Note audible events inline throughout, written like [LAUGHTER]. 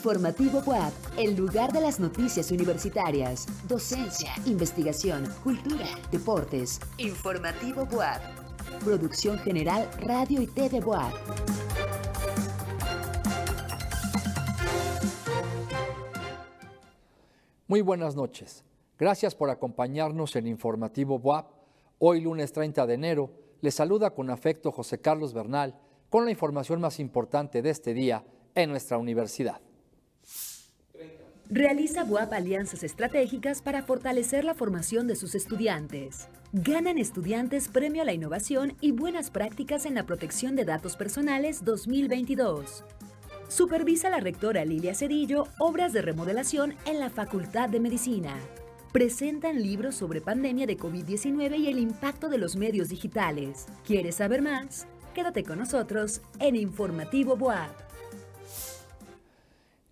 Informativo WAP, el lugar de las noticias universitarias, docencia, investigación, cultura, deportes. Informativo WAP. Producción General Radio y TV WAP. Muy buenas noches. Gracias por acompañarnos en Informativo WAP. Hoy lunes 30 de enero, les saluda con afecto José Carlos Bernal con la información más importante de este día en nuestra universidad. Realiza BUAP alianzas estratégicas para fortalecer la formación de sus estudiantes. Ganan estudiantes Premio a la Innovación y Buenas Prácticas en la Protección de Datos Personales 2022. Supervisa la rectora Lilia Cedillo obras de remodelación en la Facultad de Medicina. Presentan libros sobre pandemia de COVID-19 y el impacto de los medios digitales. ¿Quieres saber más? Quédate con nosotros en Informativo BUAP.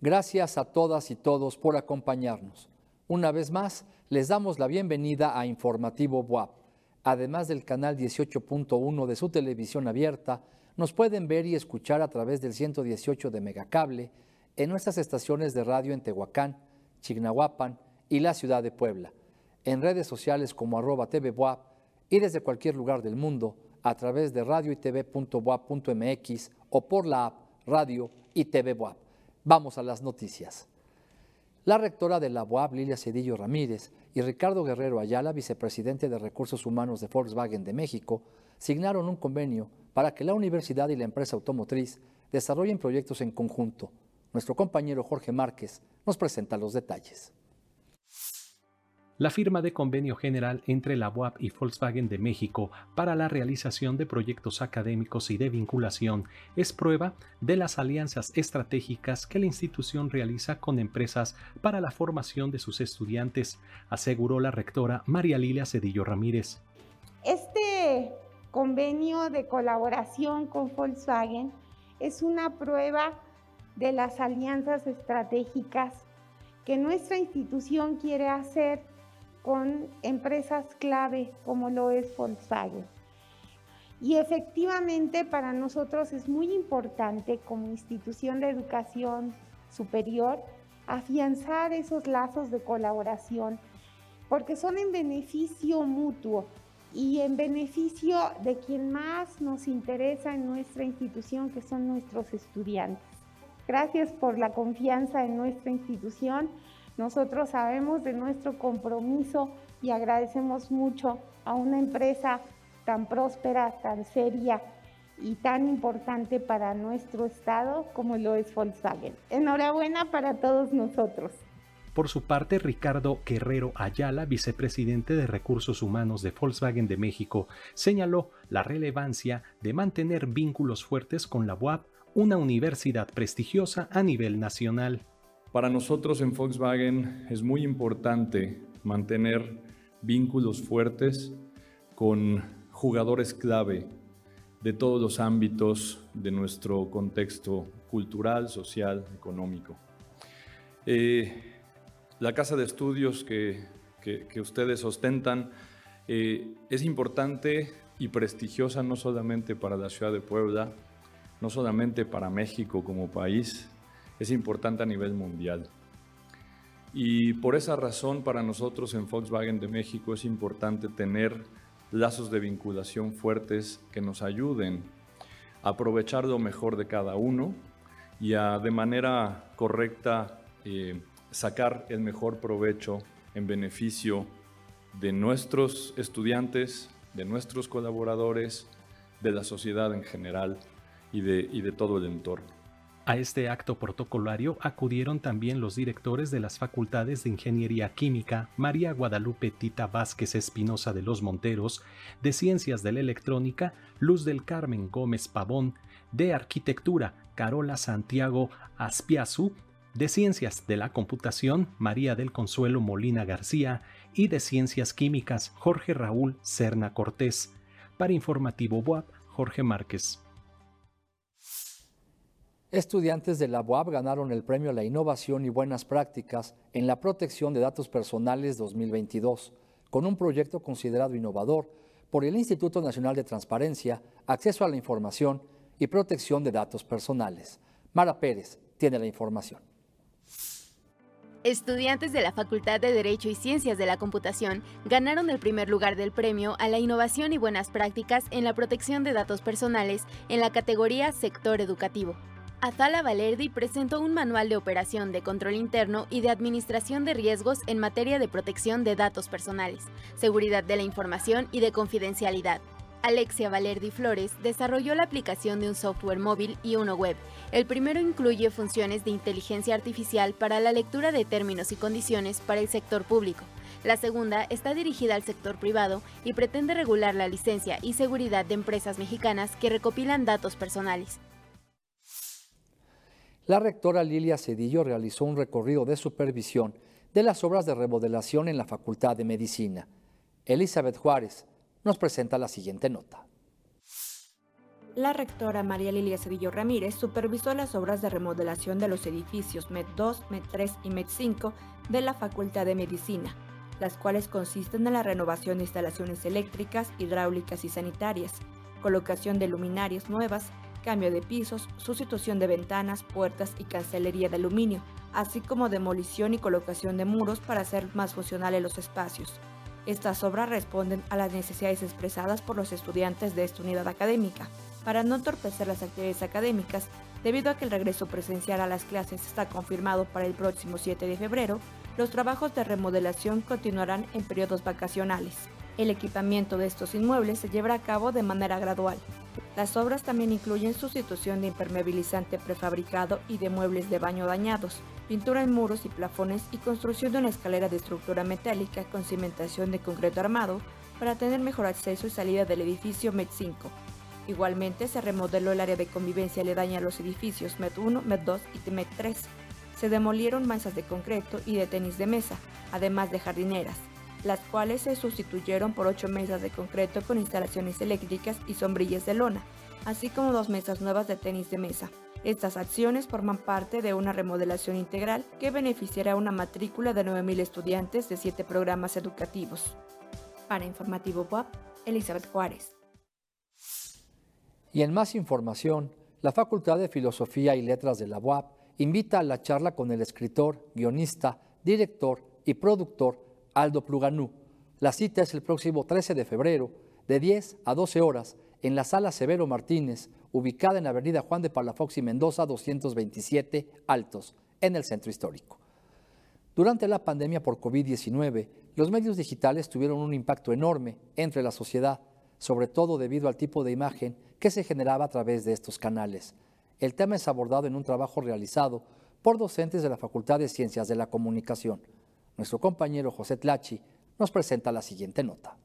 Gracias a todas y todos por acompañarnos. Una vez más, les damos la bienvenida a Informativo BUAP. Además del canal 18.1 de su televisión abierta, nos pueden ver y escuchar a través del 118 de Megacable en nuestras estaciones de radio en Tehuacán, Chignahuapan y la ciudad de Puebla, en redes sociales como arroba TV BUAP y desde cualquier lugar del mundo a través de radio o por la app Radio y TV BUAP. Vamos a las noticias. La rectora de la UAB, Lilia Cedillo Ramírez, y Ricardo Guerrero Ayala, vicepresidente de Recursos Humanos de Volkswagen de México, signaron un convenio para que la universidad y la empresa automotriz desarrollen proyectos en conjunto. Nuestro compañero Jorge Márquez nos presenta los detalles. La firma de convenio general entre la UAP y Volkswagen de México para la realización de proyectos académicos y de vinculación es prueba de las alianzas estratégicas que la institución realiza con empresas para la formación de sus estudiantes, aseguró la rectora María Lilia Cedillo Ramírez. Este convenio de colaboración con Volkswagen es una prueba de las alianzas estratégicas que nuestra institución quiere hacer con empresas clave como lo es Volkswagen. Y efectivamente para nosotros es muy importante como institución de educación superior afianzar esos lazos de colaboración porque son en beneficio mutuo y en beneficio de quien más nos interesa en nuestra institución, que son nuestros estudiantes. Gracias por la confianza en nuestra institución. Nosotros sabemos de nuestro compromiso y agradecemos mucho a una empresa tan próspera, tan seria y tan importante para nuestro estado como lo es Volkswagen. Enhorabuena para todos nosotros. Por su parte, Ricardo Guerrero Ayala, vicepresidente de Recursos Humanos de Volkswagen de México, señaló la relevancia de mantener vínculos fuertes con la UAP, una universidad prestigiosa a nivel nacional. Para nosotros en Volkswagen es muy importante mantener vínculos fuertes con jugadores clave de todos los ámbitos de nuestro contexto cultural, social, económico. Eh, la casa de estudios que, ustedes ostentan eh, es importante y prestigiosa no solamente para la ciudad de Puebla, no solamente para México como país, es importante a nivel mundial. Y por esa razón para nosotros en Volkswagen de México es importante tener lazos de vinculación fuertes que nos ayuden a aprovechar lo mejor de cada uno y a de manera correcta eh, sacar el mejor provecho en beneficio de nuestros estudiantes, de nuestros colaboradores, de la sociedad en general y de, y de todo el entorno. A este acto protocolario acudieron también los directores de las facultades de Ingeniería Química, María Guadalupe Tita Vázquez Espinosa de los Monteros, de Ciencias de la Electrónica, Luz del Carmen Gómez Pavón, de Arquitectura, Carola Santiago Aspiazu, de Ciencias de la Computación, María del Consuelo Molina García, y de Ciencias Químicas, Jorge Raúl Serna Cortés. Para Informativo BUAP, Jorge Márquez. Estudiantes de la UAB ganaron el premio a la innovación y buenas prácticas en la protección de datos personales 2022, con un proyecto considerado innovador por el Instituto Nacional de Transparencia, Acceso a la Información y Protección de Datos Personales. Mara Pérez tiene la información. Estudiantes de la Facultad de Derecho y Ciencias de la Computación ganaron el primer lugar del premio a la innovación y buenas prácticas en la protección de datos personales en la categoría Sector Educativo. Azala Valerdi presentó un manual de operación de control interno y de administración de riesgos en materia de protección de datos personales, seguridad de la información y de confidencialidad. Alexia Valerdi Flores desarrolló la aplicación de un software móvil y uno web. El primero incluye funciones de inteligencia artificial para la lectura de términos y condiciones para el sector público. La segunda está dirigida al sector privado y pretende regular la licencia y seguridad de empresas mexicanas que recopilan datos personales. La rectora Lilia Cedillo realizó un recorrido de supervisión de las obras de remodelación en la Facultad de Medicina. Elizabeth Juárez nos presenta la siguiente nota. La rectora María Lilia Cedillo Ramírez supervisó las obras de remodelación de los edificios MED 2, MED 3 y MED 5 de la Facultad de Medicina, las cuales consisten en la renovación de instalaciones eléctricas, hidráulicas y sanitarias, colocación de luminarias nuevas, cambio de pisos, sustitución de ventanas, puertas y cancelería de aluminio, así como demolición y colocación de muros para hacer más funcionales los espacios. Estas obras responden a las necesidades expresadas por los estudiantes de esta unidad académica, para no entorpecer las actividades académicas, debido a que el regreso presencial a las clases está confirmado para el próximo 7 de febrero, los trabajos de remodelación continuarán en periodos vacacionales. El equipamiento de estos inmuebles se llevará a cabo de manera gradual, las obras también incluyen sustitución de impermeabilizante prefabricado y de muebles de baño dañados, pintura en muros y plafones y construcción de una escalera de estructura metálica con cimentación de concreto armado para tener mejor acceso y salida del edificio MED 5. Igualmente se remodeló el área de convivencia aledaña a los edificios MED 1, MED 2 y MED 3. Se demolieron manzas de concreto y de tenis de mesa, además de jardineras las cuales se sustituyeron por ocho mesas de concreto con instalaciones eléctricas y sombrillas de lona, así como dos mesas nuevas de tenis de mesa. Estas acciones forman parte de una remodelación integral que beneficiará a una matrícula de 9.000 estudiantes de siete programas educativos. Para Informativo WAP, Elizabeth Juárez. Y en más información, la Facultad de Filosofía y Letras de la UAP invita a la charla con el escritor, guionista, director y productor Aldo Pluganú. La cita es el próximo 13 de febrero, de 10 a 12 horas, en la sala Severo Martínez, ubicada en la avenida Juan de Palafox y Mendoza 227 Altos, en el centro histórico. Durante la pandemia por COVID-19, los medios digitales tuvieron un impacto enorme entre la sociedad, sobre todo debido al tipo de imagen que se generaba a través de estos canales. El tema es abordado en un trabajo realizado por docentes de la Facultad de Ciencias de la Comunicación. Nuestro compañero José Tlachi nos presenta la siguiente nota.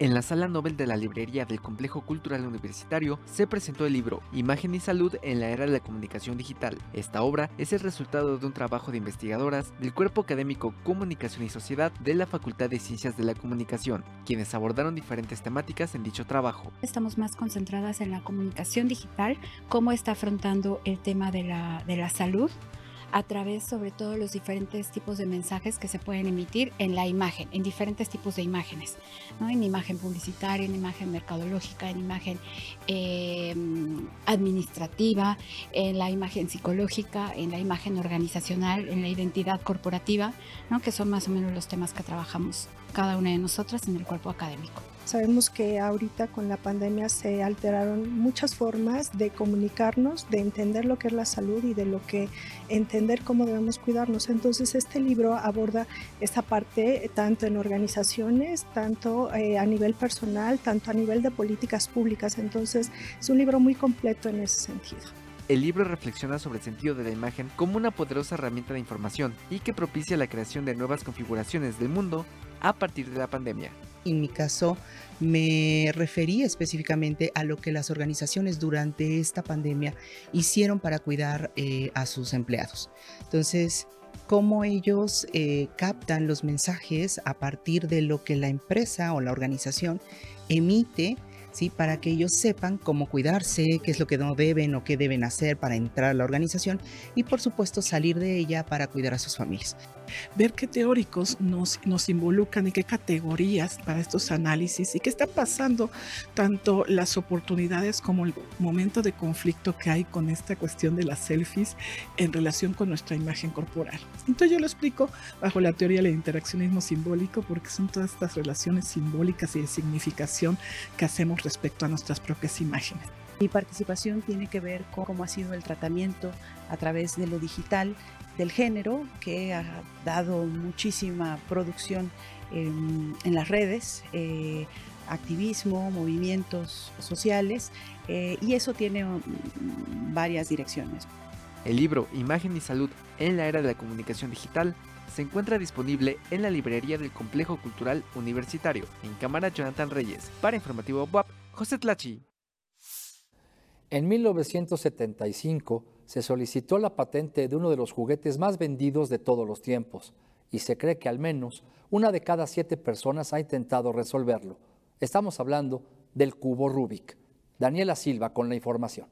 En la sala Nobel de la librería del Complejo Cultural Universitario se presentó el libro Imagen y Salud en la Era de la Comunicación Digital. Esta obra es el resultado de un trabajo de investigadoras del Cuerpo Académico Comunicación y Sociedad de la Facultad de Ciencias de la Comunicación, quienes abordaron diferentes temáticas en dicho trabajo. Estamos más concentradas en la comunicación digital, cómo está afrontando el tema de la, de la salud a través sobre todo los diferentes tipos de mensajes que se pueden emitir en la imagen, en diferentes tipos de imágenes, ¿no? en imagen publicitaria, en imagen mercadológica, en imagen em, administrativa, en la imagen psicológica, en la imagen organizacional, en la identidad corporativa, ¿no? que son más o menos los temas que trabajamos cada una de nosotras en el cuerpo académico. Sabemos que ahorita con la pandemia se alteraron muchas formas de comunicarnos, de entender lo que es la salud y de lo que entender cómo debemos cuidarnos. Entonces este libro aborda esta parte tanto en organizaciones, tanto eh, a nivel personal, tanto a nivel de políticas públicas. Entonces es un libro muy completo en ese sentido. El libro reflexiona sobre el sentido de la imagen como una poderosa herramienta de información y que propicia la creación de nuevas configuraciones del mundo a partir de la pandemia. En mi caso, me referí específicamente a lo que las organizaciones durante esta pandemia hicieron para cuidar eh, a sus empleados. Entonces, cómo ellos eh, captan los mensajes a partir de lo que la empresa o la organización emite ¿sí? Para que ellos sepan cómo cuidarse, qué es lo que no deben o qué deben hacer para entrar a la organización y por supuesto salir de ella para cuidar a sus familias. Ver qué teóricos nos, nos involucran y qué categorías para estos análisis y qué está pasando, tanto las oportunidades como el momento de conflicto que hay con esta cuestión de las selfies en relación con nuestra imagen corporal. Entonces yo lo explico bajo la teoría del interaccionismo simbólico porque son todas estas relaciones simbólicas y de significación que hacemos respecto a nuestras propias imágenes. Mi participación tiene que ver con cómo ha sido el tratamiento a través de lo digital del género, que ha dado muchísima producción en, las redes, eh, activismo, movimientos sociales, eh, y eso tiene mm, varias direcciones. El libro Imagen y Salud en la Era de la Comunicación Digital se encuentra disponible en la librería del Complejo Cultural Universitario, en Cámara Jonathan Reyes. Para Informativo WAP, José Tlachi. En 1975 se solicitó la patente de uno de los juguetes más vendidos de todos los tiempos y se cree que al menos una de cada siete personas ha intentado resolverlo. Estamos hablando del cubo Rubik. Daniela Silva con la información.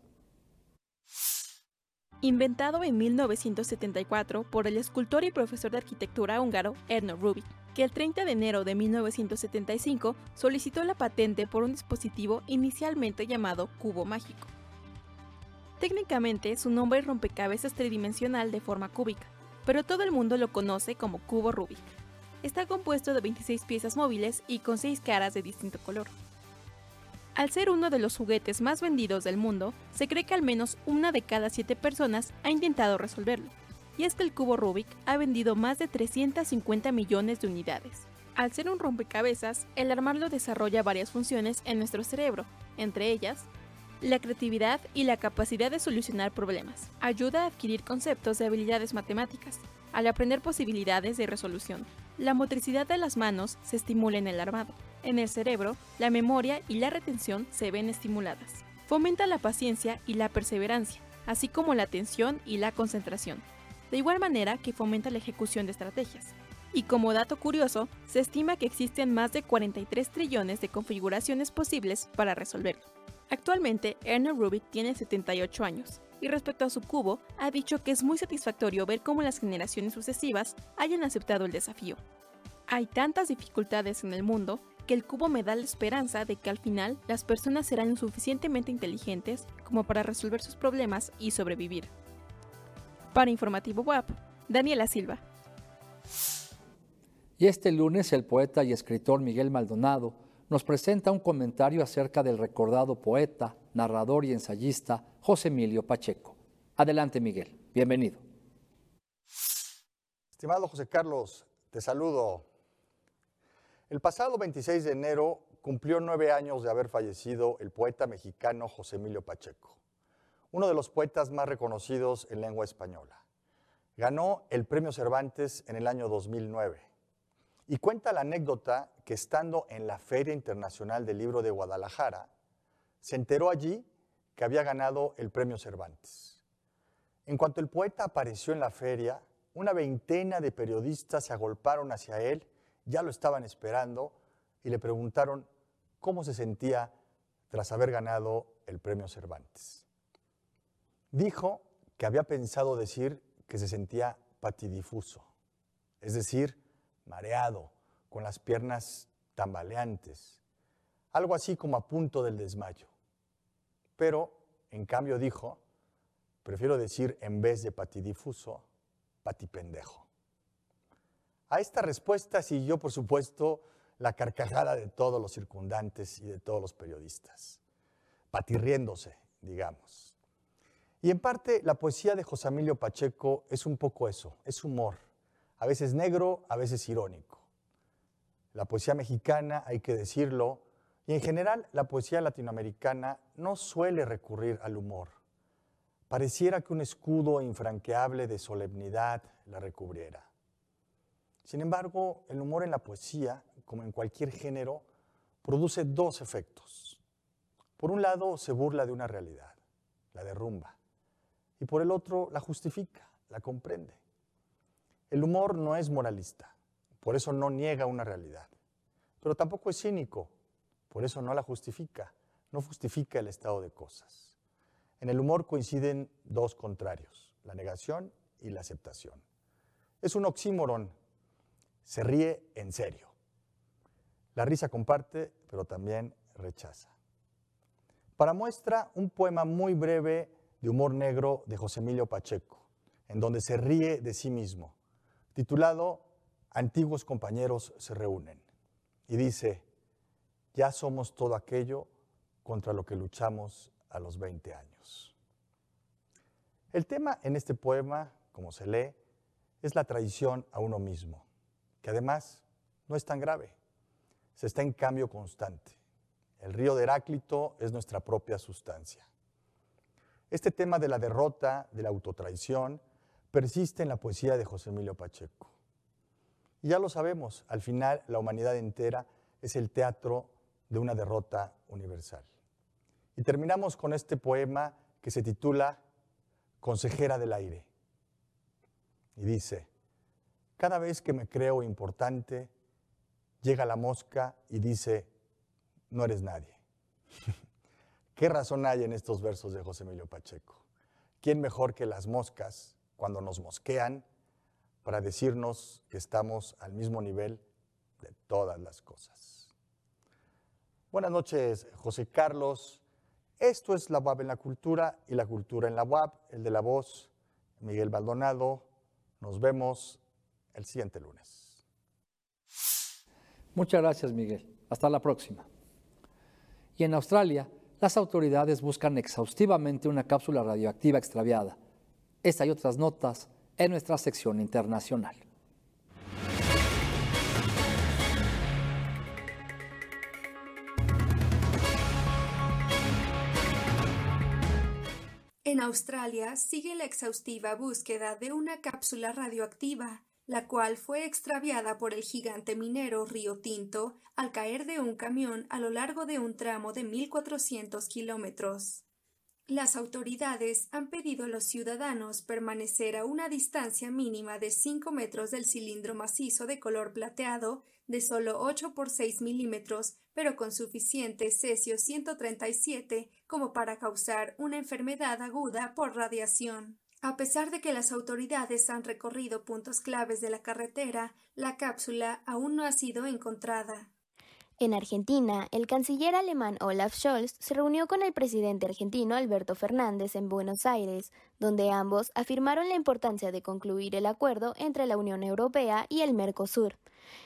Inventado en 1974 por el escultor y profesor de arquitectura húngaro Erno Rubik, que el 30 de enero de 1975 solicitó la patente por un dispositivo inicialmente llamado cubo mágico. Técnicamente, su nombre es rompecabezas tridimensional de forma cúbica, pero todo el mundo lo conoce como cubo Rubik. Está compuesto de 26 piezas móviles y con 6 caras de distinto color. Al ser uno de los juguetes más vendidos del mundo, se cree que al menos una de cada 7 personas ha intentado resolverlo. Y es que el cubo Rubik ha vendido más de 350 millones de unidades. Al ser un rompecabezas, el armarlo desarrolla varias funciones en nuestro cerebro, entre ellas la creatividad y la capacidad de solucionar problemas. Ayuda a adquirir conceptos de habilidades matemáticas, al aprender posibilidades de resolución. La motricidad de las manos se estimula en el armado. En el cerebro, la memoria y la retención se ven estimuladas. Fomenta la paciencia y la perseverancia, así como la atención y la concentración. De igual manera que fomenta la ejecución de estrategias. Y como dato curioso, se estima que existen más de 43 trillones de configuraciones posibles para resolverlo. Actualmente, Ernest Rubik tiene 78 años y respecto a su cubo, ha dicho que es muy satisfactorio ver cómo las generaciones sucesivas hayan aceptado el desafío. Hay tantas dificultades en el mundo que el cubo me da la esperanza de que al final las personas serán lo suficientemente inteligentes como para resolver sus problemas y sobrevivir. Para Informativo WAP, Daniela Silva. Y este lunes el poeta y escritor Miguel Maldonado nos presenta un comentario acerca del recordado poeta, narrador y ensayista José Emilio Pacheco. Adelante, Miguel. Bienvenido. Estimado José Carlos, te saludo. El pasado 26 de enero cumplió nueve años de haber fallecido el poeta mexicano José Emilio Pacheco, uno de los poetas más reconocidos en lengua española. Ganó el Premio Cervantes en el año 2009 y cuenta la anécdota que estando en la Feria Internacional del Libro de Guadalajara, se enteró allí que había ganado el premio Cervantes. En cuanto el poeta apareció en la feria, una veintena de periodistas se agolparon hacia él, ya lo estaban esperando y le preguntaron cómo se sentía tras haber ganado el premio Cervantes. Dijo que había pensado decir que se sentía patidifuso, es decir, mareado, con las piernas tambaleantes, algo así como a punto del desmayo. Pero, en cambio, dijo, prefiero decir en vez de patidifuso, patipendejo. A esta respuesta siguió, por supuesto, la carcajada de todos los circundantes y de todos los periodistas, patirriéndose, digamos. Y en parte la poesía de José Emilio Pacheco es un poco eso, es humor, a veces negro, a veces irónico. La poesía mexicana, hay que decirlo, y en general la poesía latinoamericana no suele recurrir al humor. Pareciera que un escudo infranqueable de solemnidad la recubriera. Sin embargo, el humor en la poesía, como en cualquier género, produce dos efectos. Por un lado, se burla de una realidad, la derrumba, y por el otro, la justifica, la comprende. El humor no es moralista, por eso no niega una realidad, pero tampoco es cínico, por eso no la justifica, no justifica el estado de cosas. En el humor coinciden dos contrarios, la negación y la aceptación. Es un oxímoron, se ríe en serio. La risa comparte, pero también rechaza. Para muestra, un poema muy breve de humor negro de José Emilio Pacheco, en donde se ríe de sí mismo, titulado Antiguos compañeros se reúnen. Y dice, ya somos todo aquello contra lo que luchamos a los 20 años. El tema en este poema, como se lee, es la traición a uno mismo, que además no es tan grave, se está en cambio constante. El río de Heráclito es nuestra propia sustancia. Este tema de la derrota, de la autotraición, persiste en la poesía de José Emilio Pacheco. Y ya lo sabemos, al final la humanidad entera es el teatro de una derrota universal. Y terminamos con este poema que se titula Consejera del Aire. Y dice, cada vez que me creo importante, llega la mosca y dice, no eres nadie. [LAUGHS] ¿Qué razón hay en estos versos de José Emilio Pacheco? ¿Quién mejor que las moscas cuando nos mosquean para decirnos que estamos al mismo nivel de todas las cosas? Buenas noches, José Carlos. Esto es la UAP en la cultura y la cultura en la UAP, el de la voz, Miguel Baldonado. Nos vemos el siguiente lunes. Muchas gracias, Miguel. Hasta la próxima. Y en Australia, las autoridades buscan exhaustivamente una cápsula radioactiva extraviada. Esta y otras notas en nuestra sección internacional. En Australia sigue la exhaustiva búsqueda de una cápsula radioactiva, la cual fue extraviada por el gigante minero Río Tinto al caer de un camión a lo largo de un tramo de 1.400 kilómetros. Las autoridades han pedido a los ciudadanos permanecer a una distancia mínima de 5 metros del cilindro macizo de color plateado de solo 8 por 6 milímetros, pero con suficiente cesio 137 como para causar una enfermedad aguda por radiación. A pesar de que las autoridades han recorrido puntos claves de la carretera, la cápsula aún no ha sido encontrada. En Argentina, el canciller alemán Olaf Scholz se reunió con el presidente argentino Alberto Fernández en Buenos Aires, donde ambos afirmaron la importancia de concluir el acuerdo entre la Unión Europea y el Mercosur.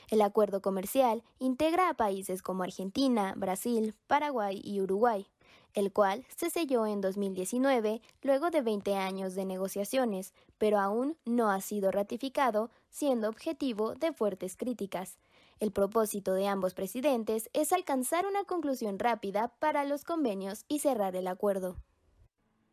El acuerdo comercial integra a países como Argentina, Brasil, Paraguay y Uruguay el cual se selló en 2019 luego de 20 años de negociaciones, pero aún no ha sido ratificado, siendo objetivo de fuertes críticas. El propósito de ambos presidentes es alcanzar una conclusión rápida para los convenios y cerrar el acuerdo.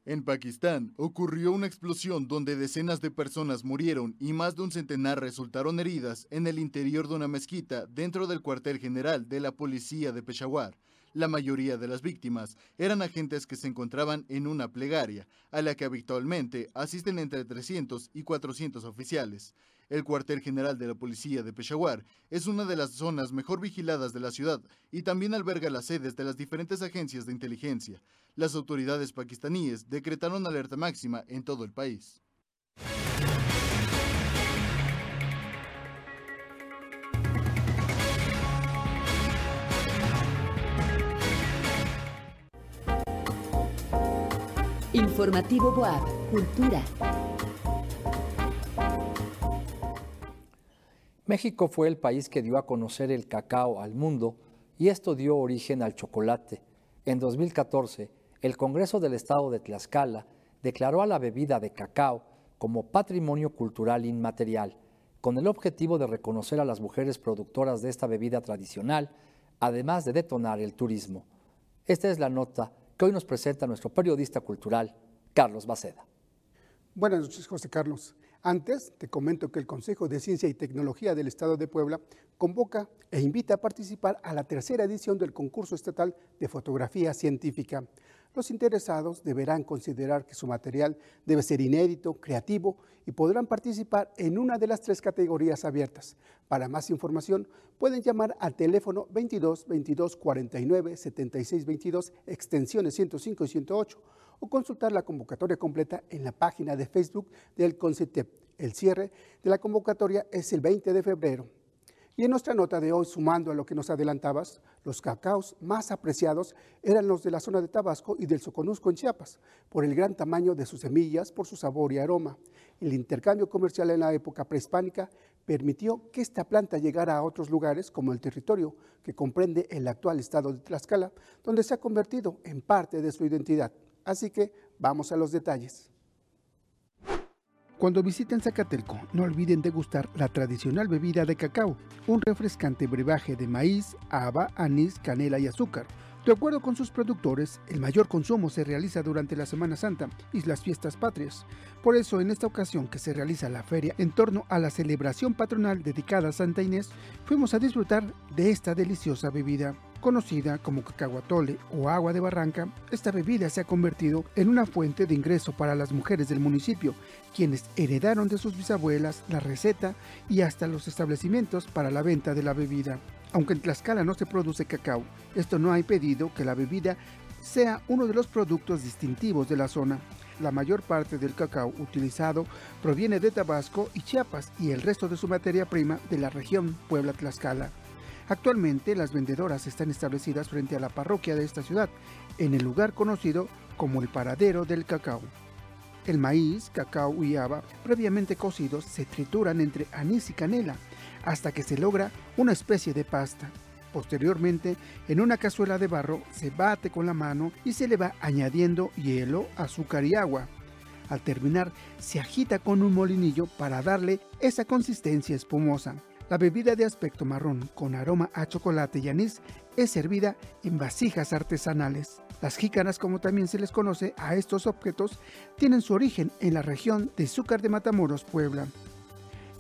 En Pakistán ocurrió una explosión donde decenas de personas murieron y más de un centenar resultaron heridas en el interior de una mezquita dentro del cuartel general de la policía de Peshawar. La mayoría de las víctimas eran agentes que se encontraban en una plegaria, a la que habitualmente asisten entre 300 y 400 oficiales. El cuartel general de la policía de Peshawar es una de las zonas mejor vigiladas de la ciudad y también alberga las sedes de las diferentes agencias de inteligencia. Las autoridades pakistaníes decretaron alerta máxima en todo el país. Informativo Boab, Cultura. México fue el país que dio a conocer el cacao al mundo y esto dio origen al chocolate. En 2014, el Congreso del Estado de Tlaxcala declaró a la bebida de cacao como patrimonio cultural inmaterial, con el objetivo de reconocer a las mujeres productoras de esta bebida tradicional, además de detonar el turismo. Esta es la nota que hoy nos presenta nuestro periodista cultural, Carlos Baceda. Buenas noches, José Carlos. Antes, te comento que el Consejo de Ciencia y Tecnología del Estado de Puebla convoca e invita a participar a la tercera edición del concurso estatal de fotografía científica. Los interesados deberán considerar que su material debe ser inédito, creativo y podrán participar en una de las tres categorías abiertas. Para más información pueden llamar al teléfono 22 22 49 76 22 extensiones 105 y 108 o consultar la convocatoria completa en la página de Facebook del CONCITEP. El cierre de la convocatoria es el 20 de febrero. Y en nuestra nota de hoy, sumando a lo que nos adelantabas, los cacaos más apreciados eran los de la zona de Tabasco y del Soconusco en Chiapas, por el gran tamaño de sus semillas, por su sabor y aroma. El intercambio comercial en la época prehispánica permitió que esta planta llegara a otros lugares como el territorio que comprende el actual estado de Tlaxcala, donde se ha convertido en parte de su identidad. Así que vamos a los detalles. Cuando visiten Zacatelco, no olviden degustar la tradicional bebida de cacao, un refrescante brebaje de maíz, haba, anís, canela y azúcar. De acuerdo con sus productores, el mayor consumo se realiza durante la Semana Santa y las fiestas patrias. Por eso, en esta ocasión que se realiza la feria en torno a la celebración patronal dedicada a Santa Inés, fuimos a disfrutar de esta deliciosa bebida. Conocida como cacahuatole o agua de barranca, esta bebida se ha convertido en una fuente de ingreso para las mujeres del municipio, quienes heredaron de sus bisabuelas la receta y hasta los establecimientos para la venta de la bebida. Aunque en Tlaxcala no se produce cacao, esto no ha impedido que la bebida sea uno de los productos distintivos de la zona. La mayor parte del cacao utilizado proviene de Tabasco y Chiapas y el resto de su materia prima de la región Puebla-Tlaxcala. Actualmente las vendedoras están establecidas frente a la parroquia de esta ciudad, en el lugar conocido como el paradero del cacao. El maíz, cacao y haba, previamente cocidos, se trituran entre anís y canela hasta que se logra una especie de pasta. Posteriormente, en una cazuela de barro se bate con la mano y se le va añadiendo hielo, azúcar y agua. Al terminar, se agita con un molinillo para darle esa consistencia espumosa. La bebida de aspecto marrón con aroma a chocolate y anís es servida en vasijas artesanales. Las jícaras, como también se les conoce a estos objetos, tienen su origen en la región de Zúcar de Matamoros, Puebla.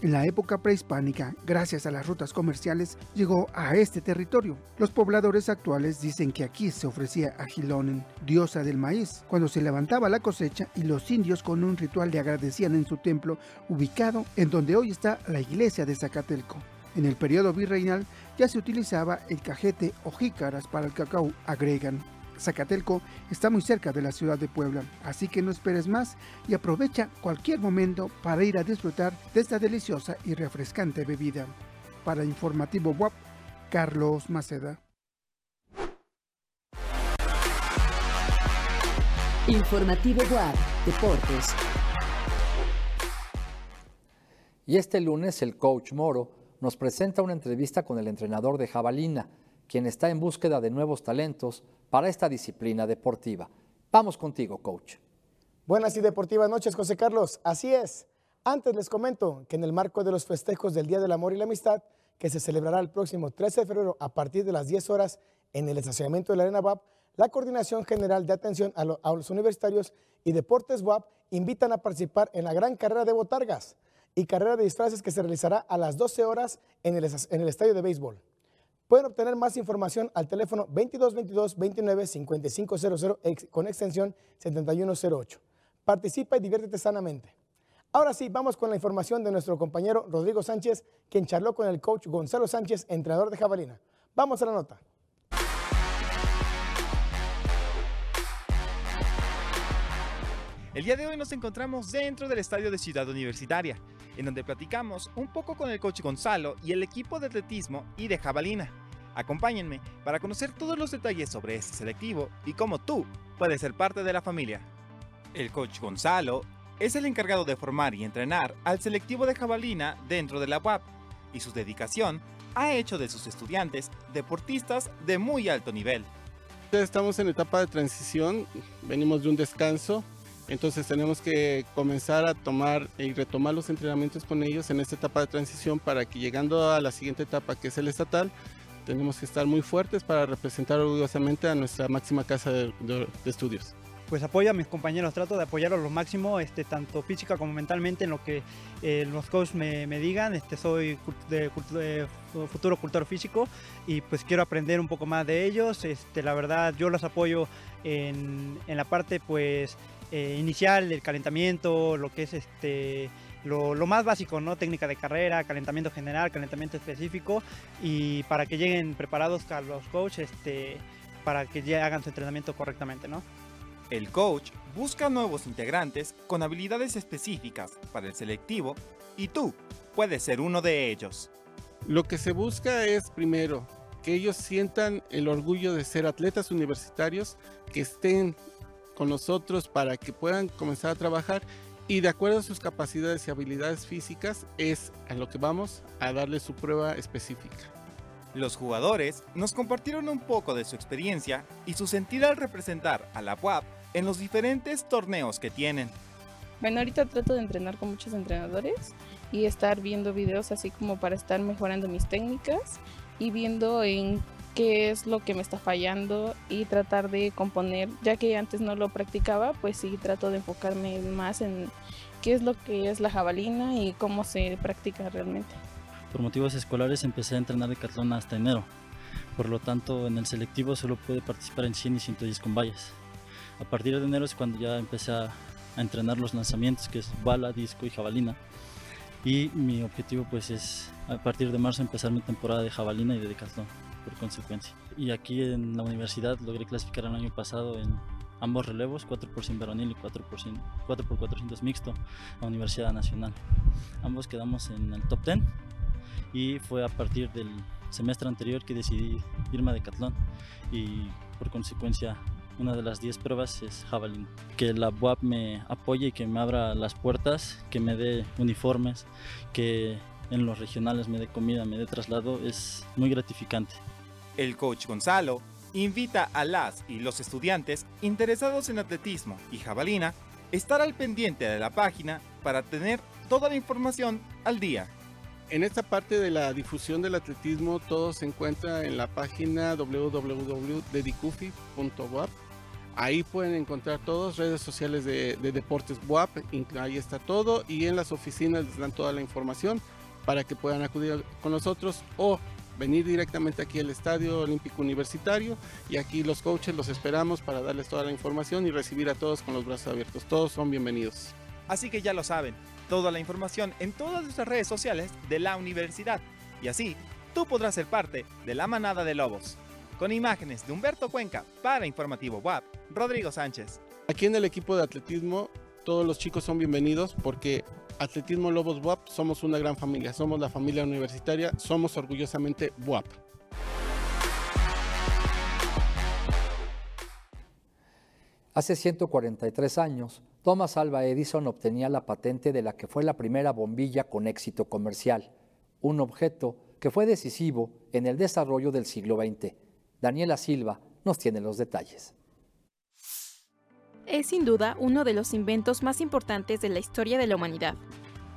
En la época prehispánica, gracias a las rutas comerciales, llegó a este territorio. Los pobladores actuales dicen que aquí se ofrecía a Gilonen, diosa del maíz, cuando se levantaba la cosecha y los indios con un ritual le agradecían en su templo, ubicado en donde hoy está la iglesia de Zacatelco. En el periodo virreinal ya se utilizaba el cajete o jícaras para el cacao, agregan. Zacatelco está muy cerca de la ciudad de Puebla, así que no esperes más y aprovecha cualquier momento para ir a disfrutar de esta deliciosa y refrescante bebida. Para Informativo WAP, Carlos Maceda. Informativo WAP, Deportes. Y este lunes el coach Moro nos presenta una entrevista con el entrenador de Jabalina, quien está en búsqueda de nuevos talentos para esta disciplina deportiva. Vamos contigo, coach. Buenas y deportivas noches, José Carlos. Así es. Antes les comento que en el marco de los festejos del Día del Amor y la Amistad, que se celebrará el próximo 13 de febrero a partir de las 10 horas en el estacionamiento de la Arena WAP, la Coordinación General de Atención a, los Universitarios y Deportes WAP invitan a participar en la gran carrera de botargas y carrera de disfraces que se realizará a las 12 horas en el, en el estadio de béisbol. Pueden obtener más información al teléfono 2222 29 5500 con extensión 7108. Participa y diviértete sanamente. Ahora sí, vamos con la información de nuestro compañero Rodrigo Sánchez, quien charló con el coach Gonzalo Sánchez, entrenador de jabalina. Vamos a la nota. El día de hoy nos encontramos dentro del estadio de Ciudad Universitaria, en donde platicamos un poco con el coach Gonzalo y el equipo de atletismo y de jabalina. Acompáñenme para conocer todos los detalles sobre este selectivo y cómo tú puedes ser parte de la familia. El coach Gonzalo es el encargado de formar y entrenar al selectivo de jabalina dentro de la UAP y su dedicación ha hecho de sus estudiantes deportistas de muy alto nivel. Estamos en etapa de transición, venimos de un descanso entonces tenemos que comenzar a tomar y retomar los entrenamientos con ellos en esta etapa de transición para que llegando a la siguiente etapa que es el estatal, tenemos que estar muy fuertes para representar orgullosamente a nuestra máxima casa de, estudios. pues apoyo a mis compañeros, trato de apoyarlos lo máximo, este, tanto física como mentalmente en lo que eh, los coaches me, digan. Este, soy futuro cultor físico y pues quiero aprender un poco más de ellos. Este, la verdad yo los apoyo en, en la parte pues eh, inicial, el calentamiento, lo que es este... Lo, lo, más básico, ¿no? Técnica de carrera, calentamiento general, calentamiento específico y para que lleguen preparados a los coaches, este, para que ya hagan su entrenamiento correctamente, ¿no? El coach busca nuevos integrantes con habilidades específicas para el selectivo y tú puedes ser uno de ellos. Lo que se busca es, primero, que ellos sientan el orgullo de ser atletas universitarios, que estén con nosotros para que puedan comenzar a trabajar y de acuerdo a sus capacidades y habilidades físicas es a lo que vamos a darle su prueba específica. Los jugadores nos compartieron un poco de su experiencia y su sentir al representar a la UAP en los diferentes torneos que tienen. Bueno, ahorita trato de entrenar con muchos entrenadores y estar viendo videos así como para estar mejorando mis técnicas y viendo en qué es lo que me está fallando y tratar de componer, ya que antes no lo practicaba, pues sí trato de enfocarme más en qué es lo que es la jabalina y cómo se practica realmente. Por motivos escolares empecé a entrenar de catlón hasta enero. Por lo tanto, en el selectivo solo pude participar en 100 y 110 con vallas. A partir de enero es cuando ya empecé a, entrenar los lanzamientos, que es bala, disco y jabalina. Y mi objetivo pues es a partir de marzo empezar mi temporada de jabalina y de decatlón, por consecuencia. Y aquí en la universidad logré clasificar el año pasado en ambos relevos, 4 por 100 varonil y 4 por, 4 por 400 mixto, a Universidad Nacional. Ambos quedamos en el top 10 y fue a partir del semestre anterior que decidí irme a Decathlon y por consecuencia una de las 10 pruebas es jabalina. Que la UAP me apoye y que me abra las puertas, que me dé uniformes, que en los regionales me dé comida, me dé traslado, es muy gratificante. El coach Gonzalo invita a las y los estudiantes interesados en atletismo y jabalina estar al pendiente de la página para tener toda la información al día. En esta parte de la difusión del atletismo todo se encuentra en la página www.dedicufi.wap. Ahí pueden encontrar todas redes sociales de, Deportes WAP, ahí está todo y en las oficinas les dan toda la información para que puedan acudir con nosotros o venir directamente aquí al Estadio Olímpico Universitario y aquí los coaches los esperamos para darles toda la información y recibir a todos con los brazos abiertos. Todos son bienvenidos. Así que ya lo saben, toda la información en todas nuestras redes sociales de la universidad. Y así, tú podrás ser parte de la manada de lobos. Con imágenes de Humberto Cuenca para Informativo WAP, Rodrigo Sánchez. Aquí en el equipo de atletismo, todos los chicos son bienvenidos porque Atletismo Lobos WAP somos una gran familia. Somos la familia universitaria, somos orgullosamente WAP. Hace 143 años, Thomas Alva Edison obtenía la patente de la que fue la primera bombilla con éxito comercial, un objeto que fue decisivo en el desarrollo del siglo XX. Daniela Silva nos tiene los detalles. Es sin duda uno de los inventos más importantes de la historia de la humanidad.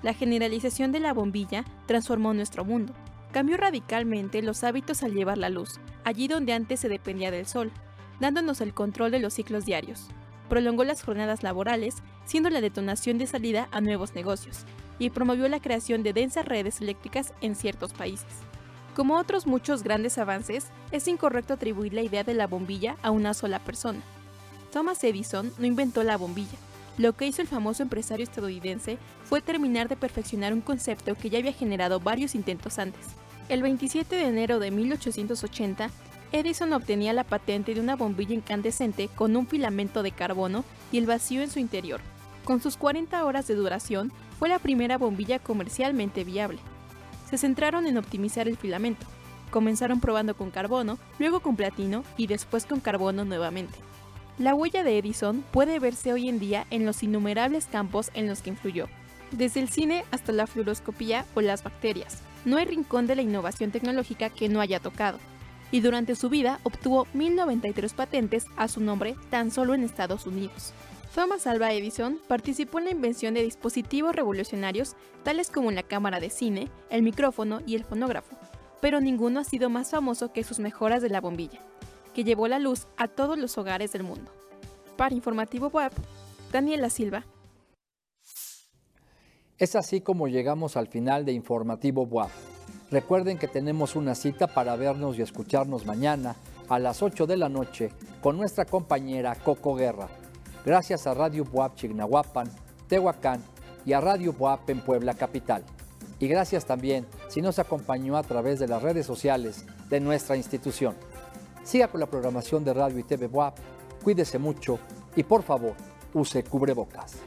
La generalización de la bombilla transformó nuestro mundo. Cambió radicalmente los hábitos al llevar la luz, allí donde antes se dependía del sol, dándonos el control de los ciclos diarios. Prolongó las jornadas laborales, siendo la detonación de salida a nuevos negocios, y promovió la creación de densas redes eléctricas en ciertos países. Como otros muchos grandes avances, es incorrecto atribuir la idea de la bombilla a una sola persona. Thomas Edison no inventó la bombilla. Lo que hizo el famoso empresario estadounidense fue terminar de perfeccionar un concepto que ya había generado varios intentos antes. El 27 de enero de 1880, Edison obtenía la patente de una bombilla incandescente con un filamento de carbono y el vacío en su interior. Con sus 40 horas de duración, fue la primera bombilla comercialmente viable. Se centraron en optimizar el filamento. Comenzaron probando con carbono, luego con platino y después con carbono nuevamente. La huella de Edison puede verse hoy en día en los innumerables campos en los que influyó, desde el cine hasta la fluoroscopía o las bacterias. No hay rincón de la innovación tecnológica que no haya tocado y durante su vida obtuvo 1093 patentes a su nombre tan solo en Estados Unidos. Thomas Alva Edison participó en la invención de dispositivos revolucionarios tales como la cámara de cine, el micrófono y el fonógrafo, pero ninguno ha sido más famoso que sus mejoras de la bombilla, que llevó la luz a todos los hogares del mundo. Para Informativo Web, Daniela Silva. Es así como llegamos al final de Informativo WAP. Recuerden que tenemos una cita para vernos y escucharnos mañana a las 8 de la noche con nuestra compañera Coco Guerra. Gracias a Radio WAP Chignahuapan, Tehuacán y a Radio WAP en Puebla Capital. Y gracias también si nos acompañó a través de las redes sociales de nuestra institución. Siga con la programación de Radio y TV WAP, cuídese mucho y por favor, use cubrebocas.